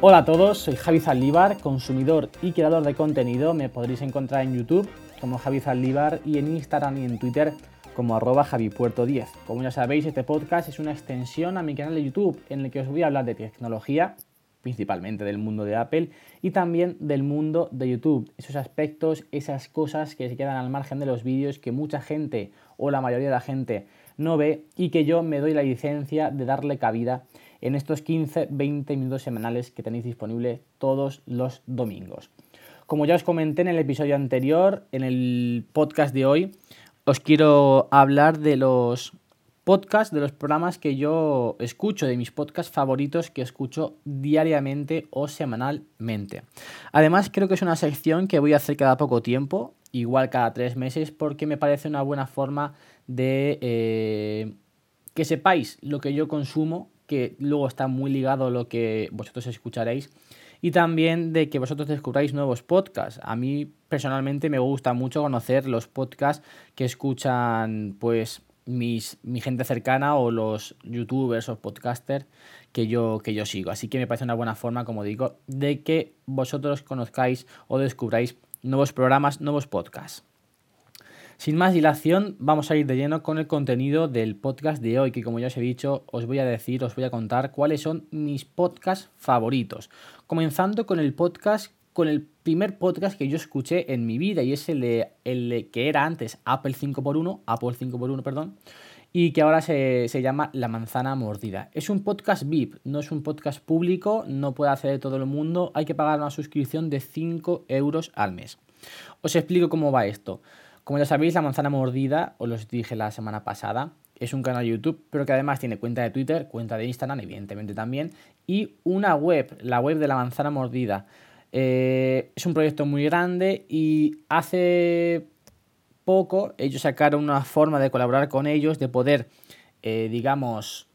Hola a todos, soy Javi Zaldívar, consumidor y creador de contenido. Me podréis encontrar en YouTube como Javi Zaldívar y en Instagram y en Twitter como arroba javipuerto10. Como ya sabéis, este podcast es una extensión a mi canal de YouTube en el que os voy a hablar de tecnología, principalmente del mundo de Apple y también del mundo de YouTube. Esos aspectos, esas cosas que se quedan al margen de los vídeos que mucha gente o la mayoría de la gente no ve y que yo me doy la licencia de darle cabida en estos 15-20 minutos semanales que tenéis disponibles todos los domingos. Como ya os comenté en el episodio anterior, en el podcast de hoy, os quiero hablar de los podcasts, de los programas que yo escucho, de mis podcasts favoritos que escucho diariamente o semanalmente. Además, creo que es una sección que voy a hacer cada poco tiempo, igual cada tres meses, porque me parece una buena forma de eh, que sepáis lo que yo consumo que luego está muy ligado a lo que vosotros escucharéis y también de que vosotros descubráis nuevos podcasts. A mí personalmente me gusta mucho conocer los podcasts que escuchan pues mis, mi gente cercana o los youtubers o podcasters que yo, que yo sigo. Así que me parece una buena forma, como digo, de que vosotros conozcáis o descubráis nuevos programas, nuevos podcasts. Sin más dilación, vamos a ir de lleno con el contenido del podcast de hoy, que como ya os he dicho, os voy a decir, os voy a contar cuáles son mis podcasts favoritos. Comenzando con el podcast, con el primer podcast que yo escuché en mi vida, y es el, de, el que era antes Apple 5x1, Apple 5x1, perdón, y que ahora se, se, llama La Manzana Mordida. Es un podcast VIP, no es un podcast público, no puede acceder todo el mundo, hay que pagar una suscripción de 5 euros al mes. Os explico cómo va esto. Como ya sabéis, La Manzana Mordida, os lo dije la semana pasada, es un canal de YouTube, pero que además tiene cuenta de Twitter, cuenta de Instagram, evidentemente también, y una web, la web de La Manzana Mordida. Eh, es un proyecto muy grande y hace poco ellos sacaron una forma de colaborar con ellos, de poder, eh, digamos,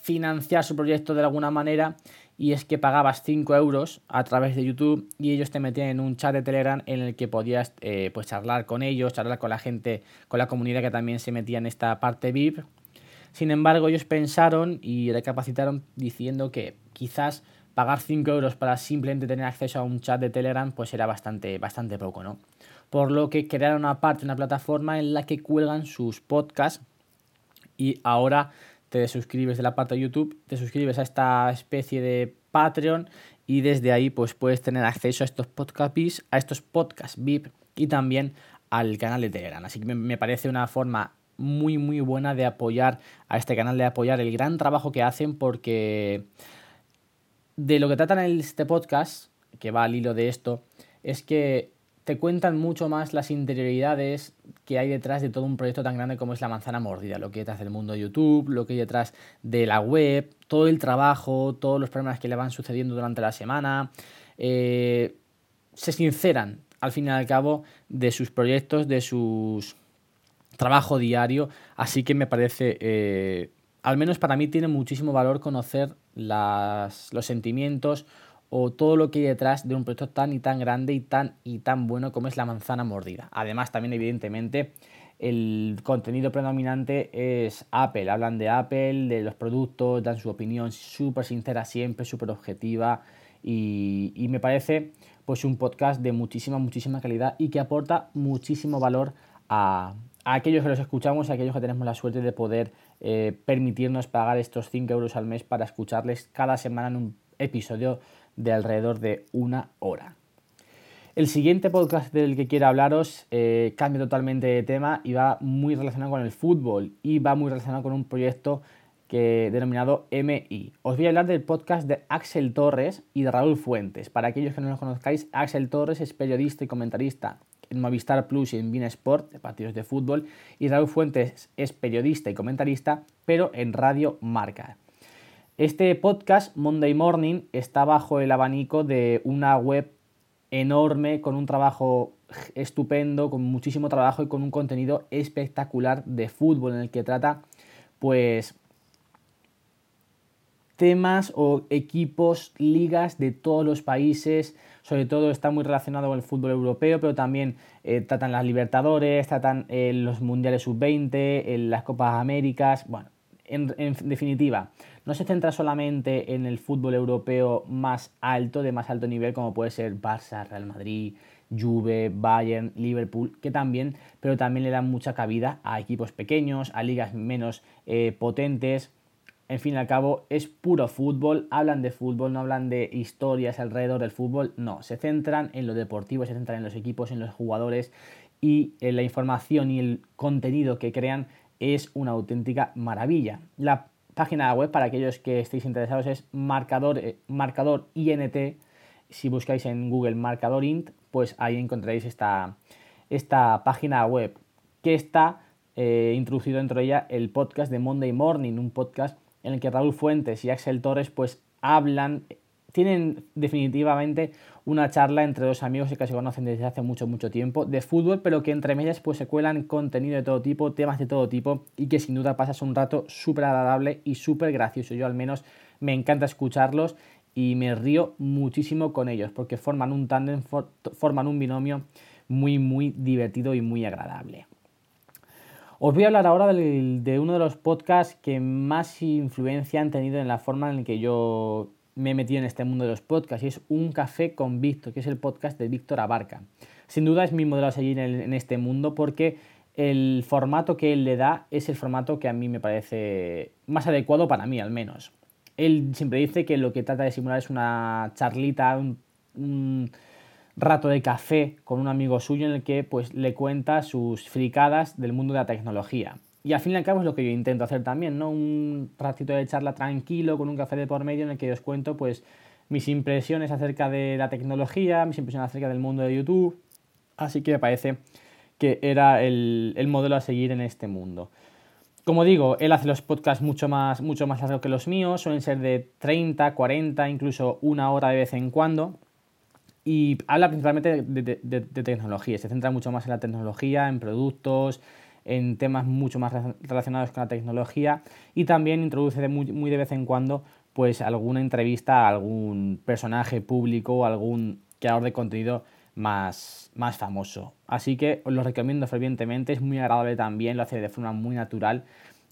financiar su proyecto de alguna manera y es que pagabas 5 euros a través de YouTube y ellos te metían en un chat de Telegram en el que podías eh, pues charlar con ellos, charlar con la gente, con la comunidad que también se metía en esta parte VIP. Sin embargo, ellos pensaron y recapacitaron diciendo que quizás pagar 5 euros para simplemente tener acceso a un chat de Telegram pues era bastante, bastante poco, ¿no? Por lo que crearon una parte, una plataforma en la que cuelgan sus podcasts y ahora te suscribes de la parte de YouTube, te suscribes a esta especie de Patreon y desde ahí pues puedes tener acceso a estos podcast VIP, a estos podcasts VIP y también al canal de Telegram. Así que me parece una forma muy muy buena de apoyar a este canal, de apoyar el gran trabajo que hacen porque de lo que tratan este podcast, que va al hilo de esto, es que te cuentan mucho más las interioridades que hay detrás de todo un proyecto tan grande como es la manzana mordida, lo que hay detrás del mundo de YouTube, lo que hay detrás de la web, todo el trabajo, todos los problemas que le van sucediendo durante la semana. Eh, se sinceran, al fin y al cabo, de sus proyectos, de su trabajo diario, así que me parece, eh, al menos para mí tiene muchísimo valor conocer las, los sentimientos o todo lo que hay detrás de un proyecto tan y tan grande y tan y tan bueno como es la manzana mordida. Además, también evidentemente el contenido predominante es Apple. Hablan de Apple, de los productos, dan su opinión súper sincera siempre, súper objetiva y, me parece pues un podcast de muchísima, muchísima calidad y que aporta muchísimo valor a, aquellos que los escuchamos, a aquellos que tenemos la suerte de poder eh, permitirnos pagar estos 5 euros al mes para escucharles cada semana en un episodio de alrededor de una hora. El siguiente podcast del que quiero hablaros eh, cambia totalmente de tema y va muy relacionado con el fútbol y va muy relacionado con un proyecto que, denominado MI. Os voy a hablar del podcast de Axel Torres y de Raúl Fuentes. Para aquellos que no los conozcáis, Axel Torres es periodista y comentarista en Movistar Plus y en Bean Sport de partidos de fútbol y Raúl Fuentes es periodista y comentarista pero en Radio Marca. Este podcast, Monday Morning, está bajo el abanico de una web enorme, con un trabajo estupendo, con muchísimo trabajo y con un contenido espectacular de fútbol en el que trata pues temas o equipos, ligas de todos los países, sobre todo está muy relacionado con el fútbol europeo, pero también eh, tratan las Libertadores, tratan eh, los Mundiales Sub-20, las Copas Américas, bueno, en, definitiva, no se centra solamente en el fútbol europeo más alto, de más alto nivel, como puede ser Barça, Real Madrid, Juve, Bayern, Liverpool, que también, pero también le dan mucha cabida a equipos pequeños, a ligas menos eh, potentes. En fin y al cabo, es puro fútbol, hablan de fútbol, no hablan de historias alrededor del fútbol, no, se centran en lo deportivo, se centran en los equipos, en los jugadores y eh, la información y el contenido que crean es una auténtica maravilla. La página web, para aquellos que estéis interesados, es marcador, eh, marcador INT. Si buscáis en Google marcador int, pues ahí encontraréis esta, esta página web que está eh, introducido dentro de ella el podcast de Monday Morning, un podcast en el que Raúl Fuentes y Axel Torres pues hablan tienen definitivamente una charla entre dos amigos que se conocen desde hace mucho, mucho tiempo de fútbol, pero que entre medias pues se cuelan contenido de todo tipo, temas de todo tipo y que sin duda pasas un rato súper agradable y súper gracioso. Yo al menos me encanta escucharlos y me río muchísimo con ellos porque forman un tándem, forman un binomio muy, muy divertido y muy agradable. Os voy a hablar ahora de, uno de los podcasts que más influencia han tenido en la forma en la que yo me he metido en este mundo de los podcasts y es Un Café con Víctor, que es el podcast de Víctor Abarca. Sin duda es mi modelo a seguir en, este mundo porque el formato que él le da es el formato que a mí me parece más adecuado para mí al menos. Él siempre dice que lo que trata de simular es una charlita, un, rato de café con un amigo suyo en el que pues le cuenta sus fricadas del mundo de la tecnología. Y al fin y al cabo es lo que yo intento hacer también, ¿no? Un ratito de charla tranquilo con un café de por medio en el que os cuento pues mis impresiones acerca de la tecnología, mis impresiones acerca del mundo de YouTube. Así que me parece que era el, modelo a seguir en este mundo. Como digo, él hace los podcasts mucho más, mucho más largos que los míos, suelen ser de 30, 40, incluso una hora de vez en cuando. Y habla principalmente de tecnología, se centra mucho más en la tecnología, en productos, en temas mucho más relacionados con la tecnología y también introduce de muy, muy, de vez en cuando pues alguna entrevista a algún personaje público o algún creador de contenido más, más famoso. Así que os lo recomiendo fervientemente, es muy agradable también, lo hace de forma muy natural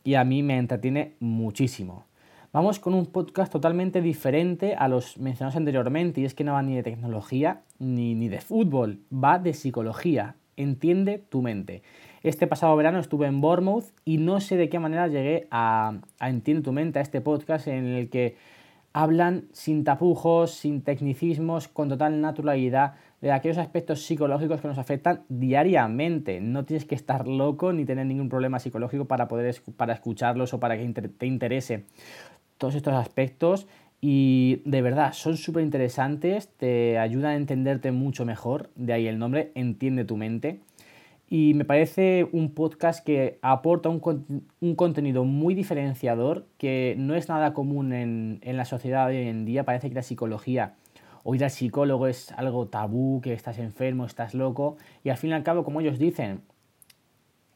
y a mí me entretiene muchísimo. Vamos con un podcast totalmente diferente a los mencionados anteriormente y es que no va ni de tecnología ni, ni de fútbol, va de psicología. Entiende tu mente. Este pasado verano estuve en Bournemouth y no sé de qué manera llegué a, a tu mente, a este podcast en el que hablan sin tapujos, sin tecnicismos, con total naturalidad de aquellos aspectos psicológicos que nos afectan diariamente. No tienes que estar loco ni tener ningún problema psicológico para poder para escucharlos o para que te interese todos estos aspectos y de verdad son súper interesantes, te ayudan a entenderte mucho mejor, de ahí el nombre, entiende tu mente y me parece un podcast que aporta un, un, contenido muy diferenciador que no es nada común en, en, la sociedad hoy en día. Parece que la psicología o ir al psicólogo es algo tabú, que estás enfermo, estás loco y al fin y al cabo, como ellos dicen,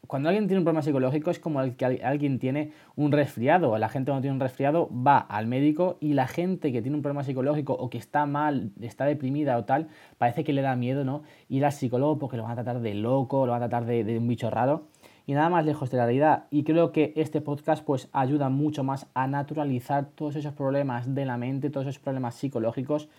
cuando alguien tiene un problema psicológico es como el que alguien tiene un resfriado. La gente cuando tiene un resfriado va al médico y la gente que tiene un problema psicológico o que está mal, está deprimida o tal, parece que le da miedo, ¿no? Ir al psicólogo porque lo van a tratar de loco, lo van a tratar de, de un bicho raro. Y nada más lejos de la realidad. Y creo que este podcast pues ayuda mucho más a naturalizar todos esos problemas de la mente, todos esos problemas psicológicos.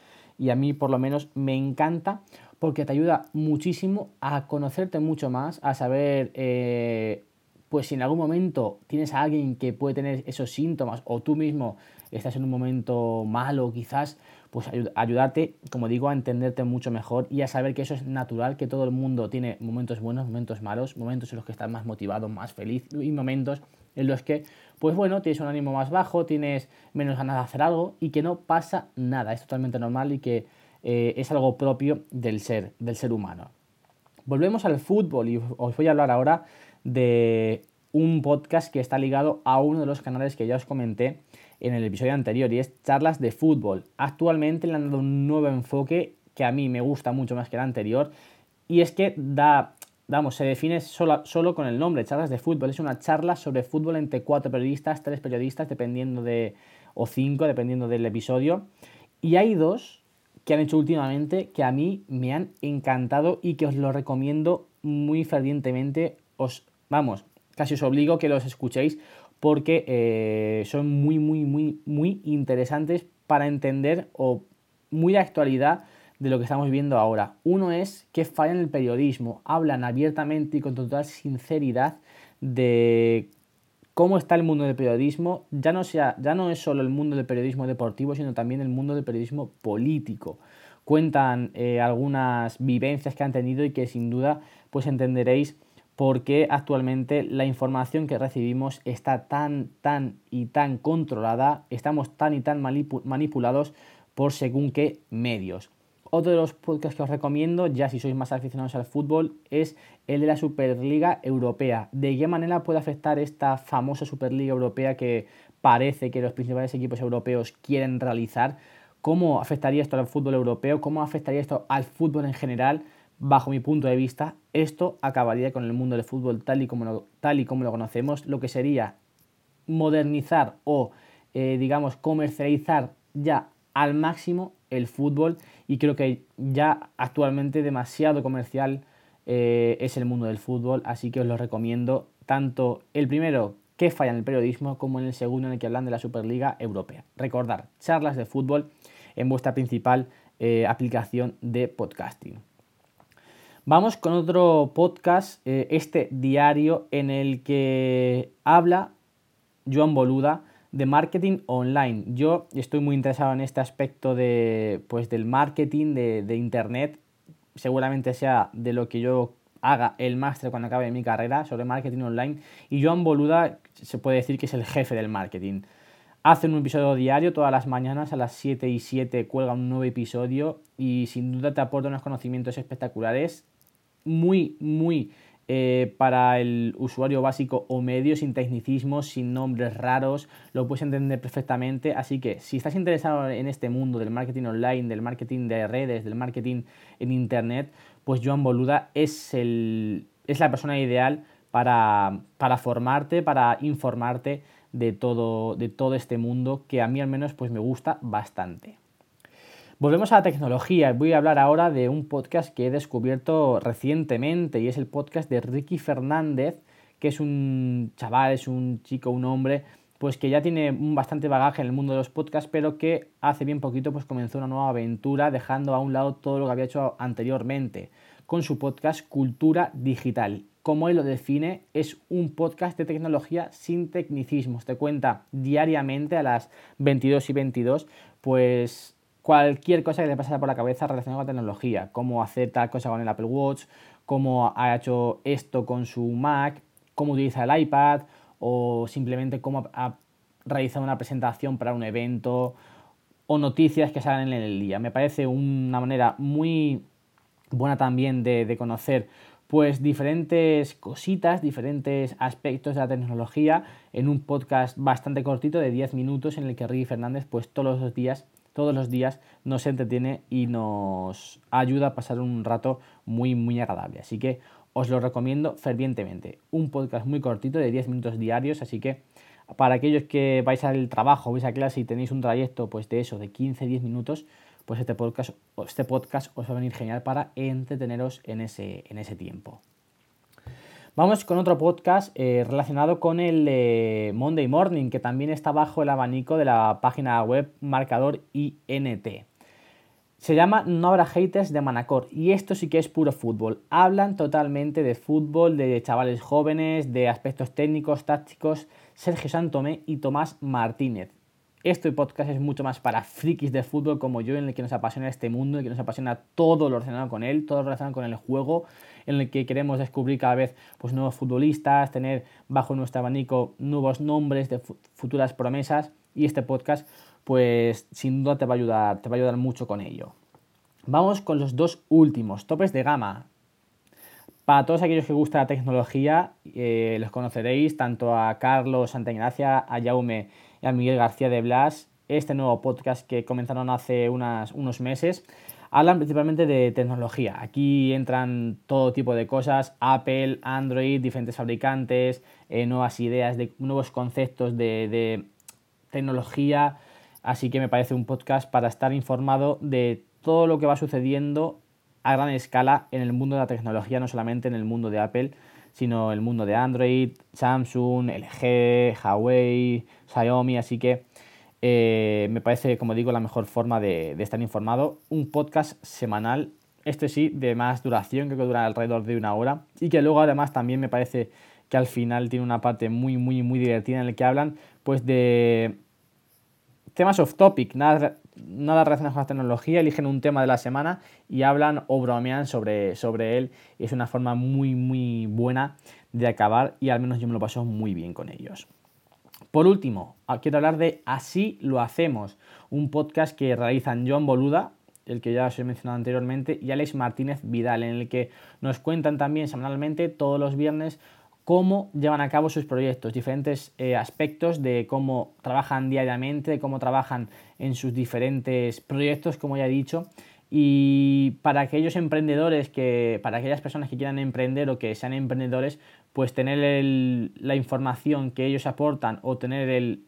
Y a mí por lo menos me encanta porque te ayuda muchísimo a conocerte mucho más, a saber, eh, pues si en algún momento tienes a alguien que puede tener esos síntomas o tú mismo estás en un momento malo quizás, pues ayudarte, como digo, a entenderte mucho mejor y a saber que eso es natural, que todo el mundo tiene momentos buenos, momentos malos, momentos en los que estás más motivado, más feliz y momentos en los que, pues bueno, tienes un ánimo más bajo, tienes menos ganas de hacer algo y que no pasa nada, es totalmente normal y que eh, es algo propio del ser, del ser humano. Volvemos al fútbol y os voy a hablar ahora de un podcast que está ligado a uno de los canales que ya os comenté en el episodio anterior y es charlas de fútbol. Actualmente le han dado un nuevo enfoque que a mí me gusta mucho más que el anterior y es que da, vamos, se define solo, solo con el nombre, charlas de fútbol. Es una charla sobre fútbol entre cuatro periodistas, tres periodistas, dependiendo de, o cinco, dependiendo del episodio. Y hay dos que han hecho últimamente que a mí me han encantado y que os lo recomiendo muy fervientemente. Os, vamos, casi os obligo que los escuchéis porque eh, son muy, muy, muy, muy interesantes para entender o muy de actualidad de lo que estamos viendo ahora. Uno es que fallan el periodismo, hablan abiertamente y con total sinceridad de cómo está el mundo del periodismo, ya no, sea, ya no es solo el mundo del periodismo deportivo, sino también el mundo del periodismo político. Cuentan eh, algunas vivencias que han tenido y que sin duda pues entenderéis por qué actualmente la información que recibimos está tan, tan y tan controlada, estamos tan y tan manipulados por según qué medios. Otro de los podcasts que os recomiendo, ya si sois más aficionados al fútbol, es el de la Superliga Europea. ¿De qué manera puede afectar esta famosa Superliga Europea que parece que los principales equipos europeos quieren realizar? ¿Cómo afectaría esto al fútbol europeo? ¿Cómo afectaría esto al fútbol en general? Bajo mi punto de vista, esto acabaría con el mundo del fútbol tal y como lo, tal y como lo conocemos, lo que sería modernizar o, eh, digamos, comercializar ya al máximo el fútbol y creo que ya actualmente demasiado comercial eh, es el mundo del fútbol, así que os lo recomiendo tanto el primero que falla en el periodismo como en el segundo en el que hablan de la Superliga Europea. Recordar, charlas de fútbol en vuestra principal eh, aplicación de podcasting. Vamos con otro podcast, eh, este diario, en el que habla Joan Boluda de marketing online. Yo estoy muy interesado en este aspecto de, pues, del marketing, de, Internet. Seguramente sea de lo que yo haga el máster cuando acabe mi carrera sobre marketing online. Y Joan Boluda se puede decir que es el jefe del marketing. Hace un episodio diario todas las mañanas a las 7 y 7 cuelga un nuevo episodio y sin duda te aporta unos conocimientos espectaculares, muy, muy eh, para el usuario básico o medio, sin tecnicismos, sin nombres raros, lo puedes entender perfectamente. Así que si estás interesado en este mundo del marketing online, del marketing de redes, del marketing en Internet, pues Joan Boluda es, el, es la persona ideal para, para formarte, para informarte de todo, de todo este mundo que a mí al menos pues me gusta bastante. Volvemos a la tecnología. Voy a hablar ahora de un podcast que he descubierto recientemente y es el podcast de Ricky Fernández, que es un chaval, es un chico, un hombre, pues que ya tiene un bastante bagaje en el mundo de los podcasts, pero que hace bien poquito pues comenzó una nueva aventura dejando a un lado todo lo que había hecho anteriormente con su podcast Cultura Digital. Como él lo define, es un podcast de tecnología sin tecnicismos. Te cuenta diariamente a las 22 y 22, pues cualquier cosa que te pase por la cabeza relacionada con la tecnología, cómo hacer tal cosa con el Apple Watch, cómo ha hecho esto con su Mac, cómo utiliza el iPad o simplemente cómo ha realizado una presentación para un evento o noticias que salen en el día. Me parece una manera muy buena también de, de conocer pues diferentes cositas, diferentes aspectos de la tecnología en un podcast bastante cortito de 10 minutos en el que Ricky Fernández pues todos los días todos los días nos entretiene y nos ayuda a pasar un rato muy, muy agradable. Así que os lo recomiendo fervientemente. Un podcast muy cortito de 10 minutos diarios, así que para aquellos que vais al trabajo, vais a clase y tenéis un trayecto pues de eso, de 15-10 minutos, pues este podcast, este podcast os va a venir genial para entreteneros en ese, en ese tiempo. Vamos con otro podcast eh, relacionado con el Monday Morning, que también está bajo el abanico de la página web Marcador INT. Se llama No habrá haters de Manacor y esto sí que es puro fútbol. Hablan totalmente de fútbol, de chavales jóvenes, de aspectos técnicos, tácticos. Sergio Santomé y Tomás Martínez. Este podcast es mucho más para frikis de fútbol como yo, en el que nos apasiona este mundo, en el que nos apasiona todo lo relacionado con él, todo lo relacionado con el juego, en el que queremos descubrir cada vez pues, nuevos futbolistas, tener bajo nuestro abanico nuevos nombres de futuras promesas y este podcast pues sin duda te va a ayudar, te va a ayudar mucho con ello. Vamos con los dos últimos, topes de gama. Para todos aquellos que gusta la tecnología, eh, los conoceréis tanto a Carlos Santagracia, a Jaume y a Miguel García de Blas, este nuevo podcast que comenzaron hace unos meses. Hablan principalmente de tecnología. Aquí entran todo tipo de cosas, Apple, Android, diferentes fabricantes, eh, nuevas ideas, de, nuevos conceptos de, de tecnología. Así que me parece un podcast para estar informado de todo lo que va sucediendo a gran escala en el mundo de la tecnología, no solamente en el mundo de Apple, sino el mundo de Android, Samsung, LG, Huawei, Xiaomi, así que eh, me parece, como digo, la mejor forma de, estar informado. Un podcast semanal, este sí, de más duración, creo que dura alrededor de una hora, y que luego además también me parece que al final tiene una parte muy, muy, muy divertida en la que hablan pues de temas off topic, nada, nada relacionado con la tecnología, eligen un tema de la semana y hablan o bromean sobre, sobre él. Es una forma muy, muy buena de acabar y al menos yo me lo paso muy bien con ellos. Por último, ah, quiero hablar de Así lo hacemos, un podcast que realizan John Boluda, el que ya os he mencionado anteriormente, y Alex Martínez Vidal, en el que nos cuentan también semanalmente todos los viernes cómo llevan a cabo sus proyectos, diferentes eh, aspectos de cómo trabajan diariamente, de cómo trabajan en sus diferentes proyectos, como ya he dicho. Y para aquellos emprendedores que, para aquellas personas que quieran emprender o que sean emprendedores, pues tener la información que ellos aportan o tener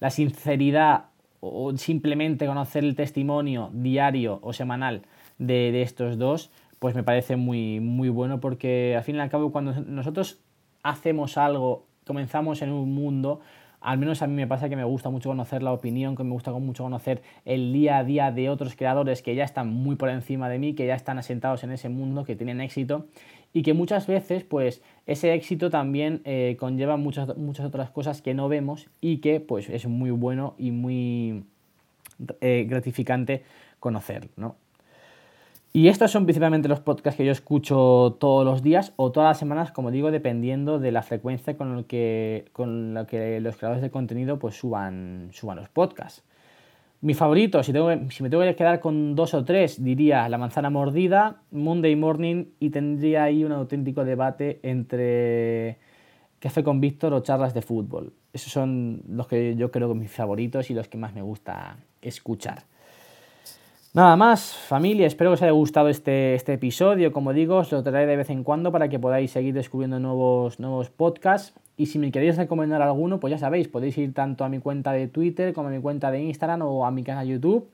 la sinceridad o simplemente conocer el testimonio diario o semanal de estos dos, pues me parece muy, muy bueno porque al fin y al cabo cuando nosotros hacemos algo, comenzamos en un mundo, al menos a mí me pasa que me gusta mucho conocer la opinión, que me gusta mucho conocer el día a día de otros creadores que ya están muy por encima de mí, que ya están asentados en ese mundo, que tienen éxito y que muchas veces pues ese éxito también eh, conlleva muchas, muchas otras cosas que no vemos y que pues es muy bueno y muy eh, gratificante conocer, ¿no? Y estos son principalmente los podcasts que yo escucho todos los días o todas las semanas, como digo, dependiendo de la frecuencia con que, con lo que los creadores de contenido pues suban, suban los podcasts. Mi favorito, si, tengo, si me tengo que quedar con dos o tres, diría La manzana mordida, Monday Morning y tendría ahí un auténtico debate entre Café con Víctor o charlas de fútbol. Esos son los que yo creo que mis favoritos y los que más me gusta escuchar. Nada más, familia, espero que os haya gustado este, este episodio. Como digo, os lo traeré de vez en cuando para que podáis seguir descubriendo nuevos, nuevos podcasts. Y si me queréis recomendar alguno, pues ya sabéis, podéis ir tanto a mi cuenta de Twitter como a mi cuenta de Instagram o a mi canal YouTube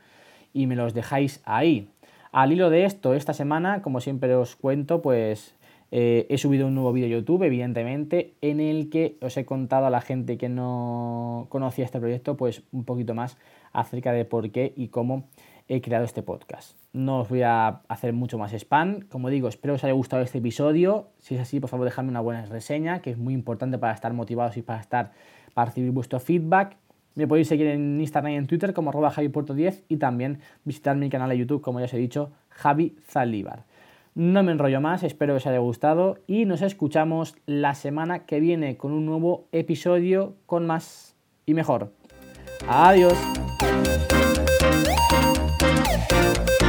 y me los dejáis ahí. Al hilo de esto, esta semana, como siempre os cuento, pues eh, he subido un nuevo vídeo YouTube, evidentemente, en el que os he contado a la gente que no conocía este proyecto, pues un poquito más acerca de por qué y cómo he creado este podcast. No os voy a hacer mucho más spam. Como digo, espero os haya gustado este episodio. Si es así, por favor, dejadme una buena reseña, que es muy importante para estar motivados y para estar recibir vuestro feedback. Me podéis seguir en Instagram y en Twitter como arroba javipuerto10 y también visitar mi canal de YouTube, como ya os he dicho, Javi Zalíbar. No me enrollo más, espero que os haya gustado y nos escuchamos la semana que viene con un nuevo episodio con más y mejor. Adiós. Thank you.